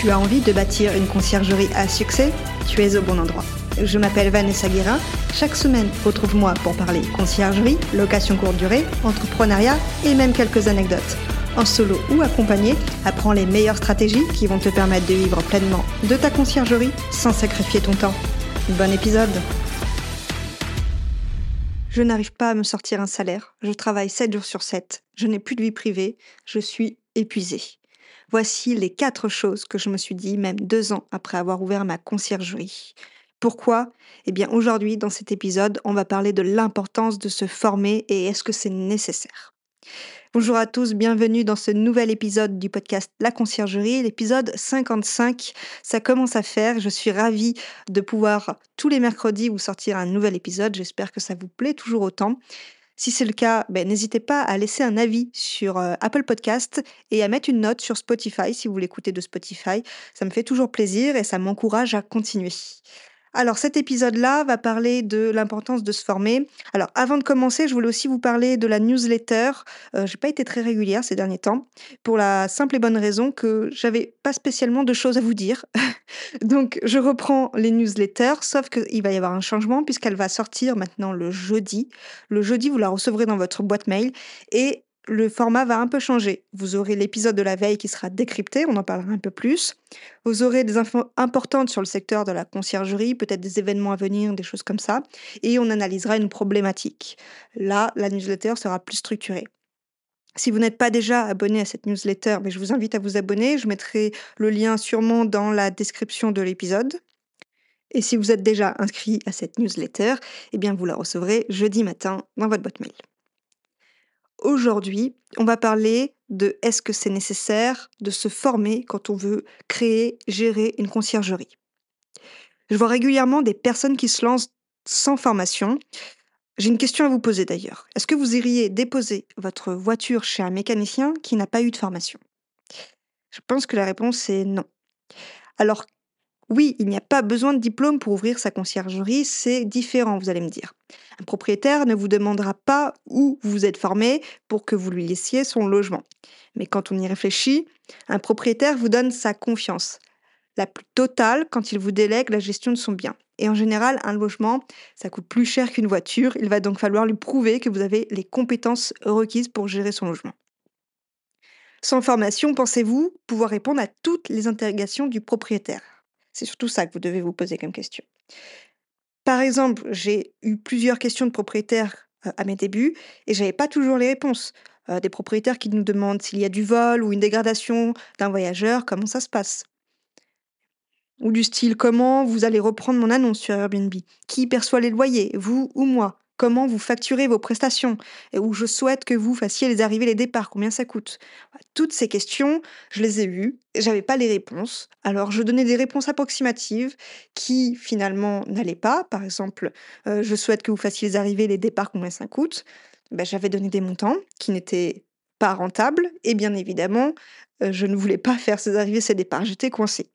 Tu as envie de bâtir une conciergerie à succès Tu es au bon endroit. Je m'appelle Vanessa Guérin. Chaque semaine, retrouve-moi pour parler conciergerie, location courte durée, entrepreneuriat et même quelques anecdotes. En solo ou accompagné, apprends les meilleures stratégies qui vont te permettre de vivre pleinement de ta conciergerie sans sacrifier ton temps. Bon épisode Je n'arrive pas à me sortir un salaire. Je travaille 7 jours sur 7. Je n'ai plus de vie privée. Je suis épuisée. Voici les quatre choses que je me suis dit même deux ans après avoir ouvert ma conciergerie. Pourquoi? Eh bien aujourd'hui, dans cet épisode, on va parler de l'importance de se former et est-ce que c'est nécessaire? Bonjour à tous, bienvenue dans ce nouvel épisode du podcast La Conciergerie, l'épisode 55. Ça commence à faire, je suis ravie de pouvoir tous les mercredis vous sortir un nouvel épisode, j'espère que ça vous plaît toujours autant. Si c'est le cas, ben, n'hésitez pas à laisser un avis sur euh, Apple Podcast et à mettre une note sur Spotify si vous l'écoutez de Spotify. Ça me fait toujours plaisir et ça m'encourage à continuer. Alors cet épisode-là va parler de l'importance de se former. Alors avant de commencer, je voulais aussi vous parler de la newsletter. Euh, j'ai pas été très régulière ces derniers temps pour la simple et bonne raison que j'avais pas spécialement de choses à vous dire. Donc je reprends les newsletters, sauf qu'il va y avoir un changement puisqu'elle va sortir maintenant le jeudi. Le jeudi, vous la recevrez dans votre boîte mail et le format va un peu changer. Vous aurez l'épisode de la veille qui sera décrypté, on en parlera un peu plus. Vous aurez des infos importantes sur le secteur de la conciergerie, peut-être des événements à venir, des choses comme ça. Et on analysera une problématique. Là, la newsletter sera plus structurée. Si vous n'êtes pas déjà abonné à cette newsletter, mais je vous invite à vous abonner. Je mettrai le lien sûrement dans la description de l'épisode. Et si vous êtes déjà inscrit à cette newsletter, eh bien vous la recevrez jeudi matin dans votre boîte mail. Aujourd'hui, on va parler de est-ce que c'est nécessaire de se former quand on veut créer, gérer une conciergerie. Je vois régulièrement des personnes qui se lancent sans formation. J'ai une question à vous poser d'ailleurs. Est-ce que vous iriez déposer votre voiture chez un mécanicien qui n'a pas eu de formation? Je pense que la réponse est non. Alors oui, il n'y a pas besoin de diplôme pour ouvrir sa conciergerie, c'est différent, vous allez me dire. Un propriétaire ne vous demandera pas où vous êtes formé pour que vous lui laissiez son logement. Mais quand on y réfléchit, un propriétaire vous donne sa confiance, la plus totale quand il vous délègue la gestion de son bien. Et en général, un logement, ça coûte plus cher qu'une voiture, il va donc falloir lui prouver que vous avez les compétences requises pour gérer son logement. Sans formation, pensez-vous pouvoir répondre à toutes les interrogations du propriétaire? C'est surtout ça que vous devez vous poser comme question. Par exemple, j'ai eu plusieurs questions de propriétaires à mes débuts et j'avais pas toujours les réponses. des propriétaires qui nous demandent s'il y a du vol ou une dégradation d'un voyageur, comment ça se passe? Ou du style comment vous allez reprendre mon annonce sur Airbnb? Qui perçoit les loyers, vous ou moi? Comment vous facturez vos prestations, et où je souhaite que vous fassiez les arrivées, les départs, combien ça coûte. Toutes ces questions, je les ai eues, j'avais pas les réponses. Alors je donnais des réponses approximatives qui finalement n'allaient pas. Par exemple, euh, je souhaite que vous fassiez les arrivées, les départs, combien ça coûte. Ben, j'avais donné des montants qui n'étaient pas rentables, et bien évidemment, euh, je ne voulais pas faire ces arrivées, ces départs. J'étais coincée.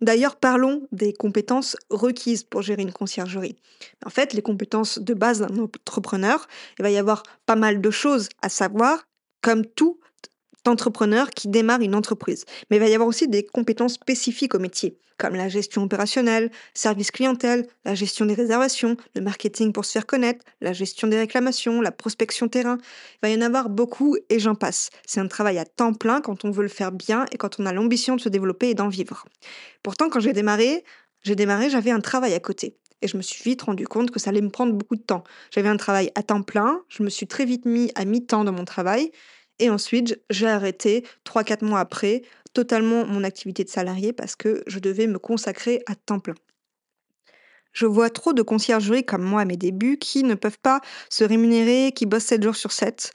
D'ailleurs, parlons des compétences requises pour gérer une conciergerie. En fait, les compétences de base d'un entrepreneur, il va y avoir pas mal de choses à savoir, comme tout entrepreneur qui démarre une entreprise. Mais il va y avoir aussi des compétences spécifiques au métier, comme la gestion opérationnelle, service clientèle, la gestion des réservations, le marketing pour se faire connaître, la gestion des réclamations, la prospection terrain. Il va y en avoir beaucoup et j'en passe. C'est un travail à temps plein quand on veut le faire bien et quand on a l'ambition de se développer et d'en vivre. Pourtant, quand j'ai démarré, j'ai démarré, j'avais un travail à côté. Et je me suis vite rendu compte que ça allait me prendre beaucoup de temps. J'avais un travail à temps plein, je me suis très vite mis à mi-temps dans mon travail, et ensuite, j'ai arrêté 3-4 mois après totalement mon activité de salarié parce que je devais me consacrer à temps plein. Je vois trop de conciergeries comme moi à mes débuts qui ne peuvent pas se rémunérer, qui bossent 7 jours sur 7.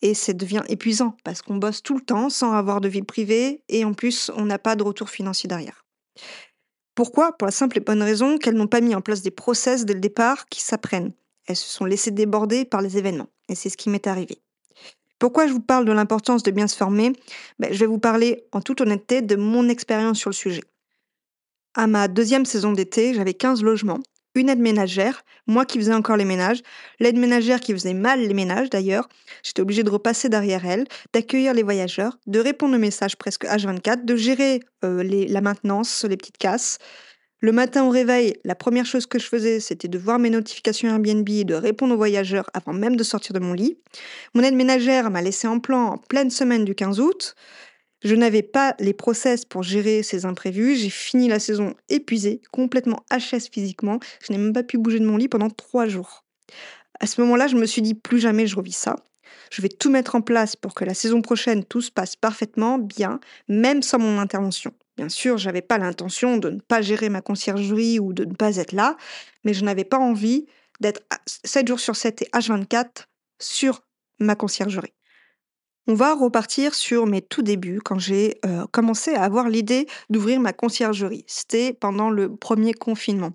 et ça devient épuisant parce qu'on bosse tout le temps sans avoir de vie privée et en plus, on n'a pas de retour financier derrière. Pourquoi? Pour la simple et bonne raison qu'elles n'ont pas mis en place des process dès le départ qui s'apprennent. Elles se sont laissées déborder par les événements et c'est ce qui m'est arrivé. Pourquoi je vous parle de l'importance de bien se former? Ben, Je vais vous parler en toute honnêteté de mon expérience sur le sujet. À ma deuxième saison d'été, j'avais 15 logements, une aide ménagère, moi qui faisais encore les ménages, l'aide ménagère qui faisait mal les ménages d'ailleurs, j'étais obligée de repasser derrière elle, d'accueillir les voyageurs, de répondre aux messages presque H24, de gérer euh, la maintenance, les petites casses. Le matin au réveil, la première chose que je faisais, c'était de voir mes notifications Airbnb et de répondre aux voyageurs avant même de sortir de mon lit. Mon aide ménagère m'a laissé en plan en pleine semaine du 15 août. Je n'avais pas les process pour gérer ces imprévus. J'ai fini la saison épuisée, complètement HS physiquement. Je n'ai même pas pu bouger de mon lit pendant trois jours. À ce moment-là, je me suis dit plus jamais je revis ça. Je vais tout mettre en place pour que la saison prochaine tout se passe parfaitement, bien, même sans mon intervention. Bien sûr, j'avais pas l'intention de ne pas gérer ma conciergerie ou de ne pas être là, mais je n'avais pas envie d'être 7 jours sur 7 et H24 sur ma conciergerie. On va repartir sur mes tout débuts quand j'ai euh, commencé à avoir l'idée d'ouvrir ma conciergerie. C'était pendant le premier confinement.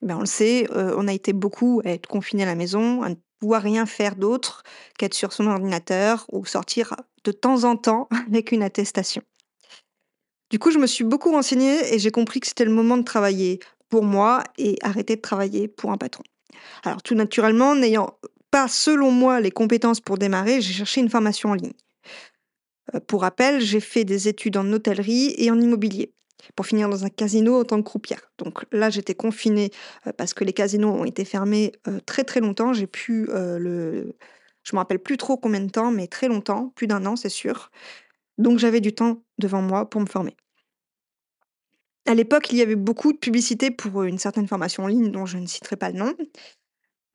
Ben, on le sait, euh, on a été beaucoup à être confinés à la maison, à ne pouvoir rien faire d'autre qu'être sur son ordinateur ou sortir de temps en temps avec une attestation. Du coup, je me suis beaucoup renseignée et j'ai compris que c'était le moment de travailler pour moi et arrêter de travailler pour un patron. Alors tout naturellement, n'ayant pas, selon moi, les compétences pour démarrer, j'ai cherché une formation en ligne. Euh, pour rappel, j'ai fait des études en hôtellerie et en immobilier pour finir dans un casino en tant que croupière. Donc là, j'étais confinée euh, parce que les casinos ont été fermés euh, très très longtemps. J'ai pu le... Je me rappelle plus trop combien de temps, mais très longtemps, plus d'un an, c'est sûr. Donc j'avais du temps devant moi pour me former. À l'époque, il y avait beaucoup de publicité pour une certaine formation en ligne dont je ne citerai pas le nom.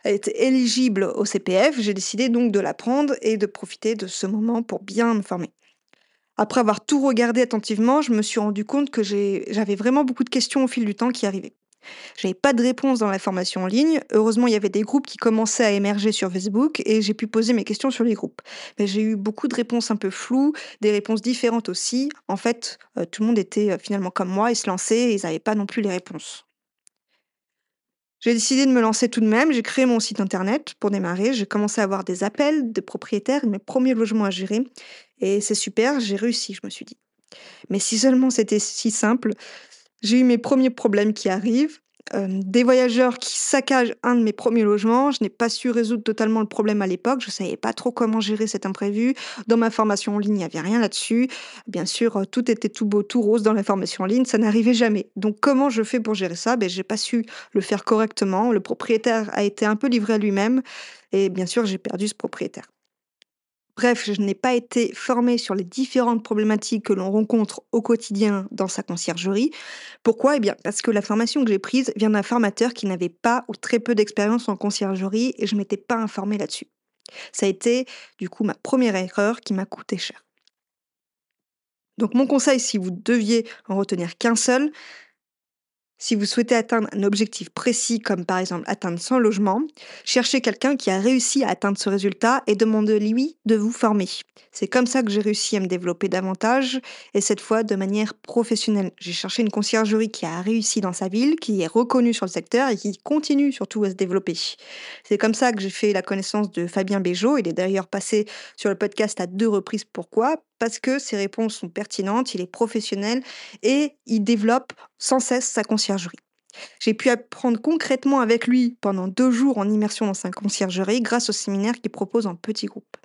Elle était éligible au CPF, j'ai décidé donc de la prendre et de profiter de ce moment pour bien me former. Après avoir tout regardé attentivement, je me suis rendu compte que j'avais vraiment beaucoup de questions au fil du temps qui arrivaient. J'avais pas de réponse dans la formation en ligne. Heureusement, il y avait des groupes qui commençaient à émerger sur Facebook et j'ai pu poser mes questions sur les groupes. Mais j'ai eu beaucoup de réponses un peu floues, des réponses différentes aussi. En fait, euh, tout le monde était euh, finalement comme moi, ils se lançaient et ils n'avaient pas non plus les réponses. J'ai décidé de me lancer tout de même. J'ai créé mon site internet pour démarrer. J'ai commencé à avoir des appels de propriétaires, mes premiers logements à gérer. Et c'est super, j'ai réussi, je me suis dit. Mais si seulement c'était si simple, j'ai eu mes premiers problèmes qui arrivent des voyageurs qui saccagent un de mes premiers logements. Je n'ai pas su résoudre totalement le problème à l'époque. Je ne savais pas trop comment gérer cet imprévu. Dans ma formation en ligne, il n'y avait rien là-dessus. Bien sûr, tout était tout beau, tout rose dans la formation en ligne. Ça n'arrivait jamais. Donc, comment je fais pour gérer ça? Ben, Je n'ai pas su le faire correctement. Le propriétaire a été un peu livré à lui-même. Et bien sûr, j'ai perdu ce propriétaire. Bref, je n'ai pas été formée sur les différentes problématiques que l'on rencontre au quotidien dans sa conciergerie. Pourquoi? Eh bien, parce que la formation que j'ai prise vient d'un formateur qui n'avait pas ou très peu d'expérience en conciergerie et je m'étais pas informée là-dessus. Ça a été, du coup, ma première erreur qui m'a coûté cher. Donc, mon conseil, si vous deviez en retenir qu'un seul, si vous souhaitez atteindre un objectif précis, comme par exemple atteindre son logement, cherchez quelqu'un qui a réussi à atteindre ce résultat et demandez-lui de vous former. C'est comme ça que j'ai réussi à me développer davantage et cette fois de manière professionnelle. J'ai cherché une conciergerie qui a réussi dans sa ville, qui est reconnue sur le secteur et qui continue surtout à se développer. C'est comme ça que j'ai fait la connaissance de Fabien Béjot. Il est d'ailleurs passé sur le podcast à deux reprises. Pourquoi? Parce que ses réponses sont pertinentes, il est professionnel et il développe sans cesse sa conciergerie. J'ai pu apprendre concrètement avec lui pendant deux jours en immersion dans sa conciergerie grâce au séminaire qu'il propose en petits groupes.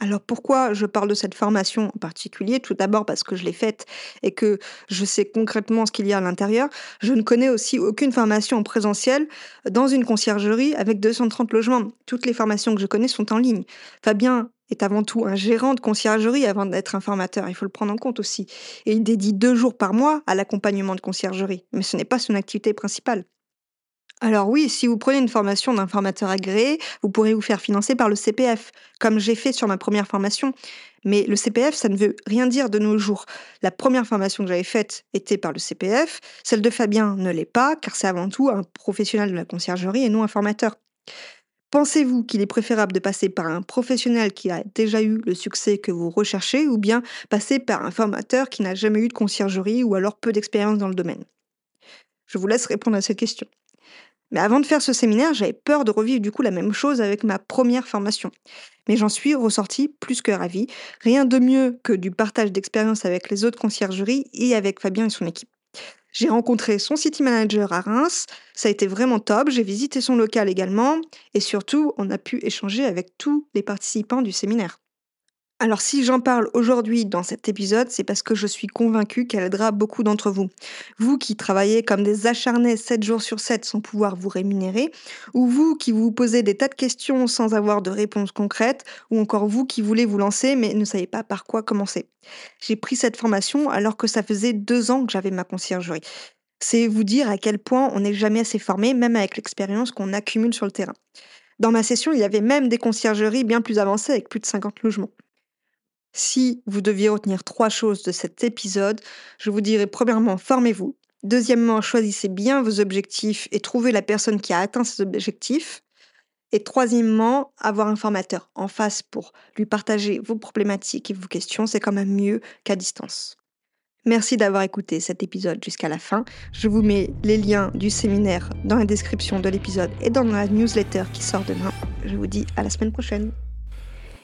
Alors pourquoi je parle de cette formation en particulier? Tout d'abord parce que je l'ai faite et que je sais concrètement ce qu'il y a à l'intérieur. Je ne connais aussi aucune formation en présentiel dans une conciergerie avec 230 logements. Toutes les formations que je connais sont en ligne. Fabien est avant tout un gérant de conciergerie avant d'être un formateur. Il faut le prendre en compte aussi. Et il dédie deux jours par mois à l'accompagnement de conciergerie. Mais ce n'est pas son activité principale. Alors oui, si vous prenez une formation d'un formateur agréé, vous pourrez vous faire financer par le CPF, comme j'ai fait sur ma première formation. Mais le CPF, ça ne veut rien dire de nos jours. La première formation que j'avais faite était par le CPF, celle de Fabien ne l'est pas, car c'est avant tout un professionnel de la conciergerie et non un formateur. Pensez-vous qu'il est préférable de passer par un professionnel qui a déjà eu le succès que vous recherchez ou bien passer par un formateur qui n'a jamais eu de conciergerie ou alors peu d'expérience dans le domaine? Je vous laisse répondre à cette question. Mais avant de faire ce séminaire, j'avais peur de revivre du coup la même chose avec ma première formation. Mais j'en suis ressortie plus que ravie. Rien de mieux que du partage d'expérience avec les autres conciergeries et avec Fabien et son équipe. J'ai rencontré son city manager à Reims, ça a été vraiment top, j'ai visité son local également, et surtout, on a pu échanger avec tous les participants du séminaire. Alors si j'en parle aujourd'hui dans cet épisode, c'est parce que je suis convaincue qu'elle aidera beaucoup d'entre vous. Vous qui travaillez comme des acharnés 7 jours sur 7 sans pouvoir vous rémunérer, ou vous qui vous posez des tas de questions sans avoir de réponse concrète, ou encore vous qui voulez vous lancer mais ne savez pas par quoi commencer. J'ai pris cette formation alors que ça faisait deux ans que j'avais ma conciergerie. C'est vous dire à quel point on n'est jamais assez formé, même avec l'expérience qu'on accumule sur le terrain. Dans ma session, il y avait même des conciergeries bien plus avancées avec plus de 50 logements. Si vous deviez retenir trois choses de cet épisode, je vous dirais premièrement, formez-vous. Deuxièmement, choisissez bien vos objectifs et trouvez la personne qui a atteint ces objectifs. Et troisièmement, avoir un formateur en face pour lui partager vos problématiques et vos questions, c'est quand même mieux qu'à distance. Merci d'avoir écouté cet épisode jusqu'à la fin. Je vous mets les liens du séminaire dans la description de l'épisode et dans la newsletter qui sort demain. Je vous dis à la semaine prochaine.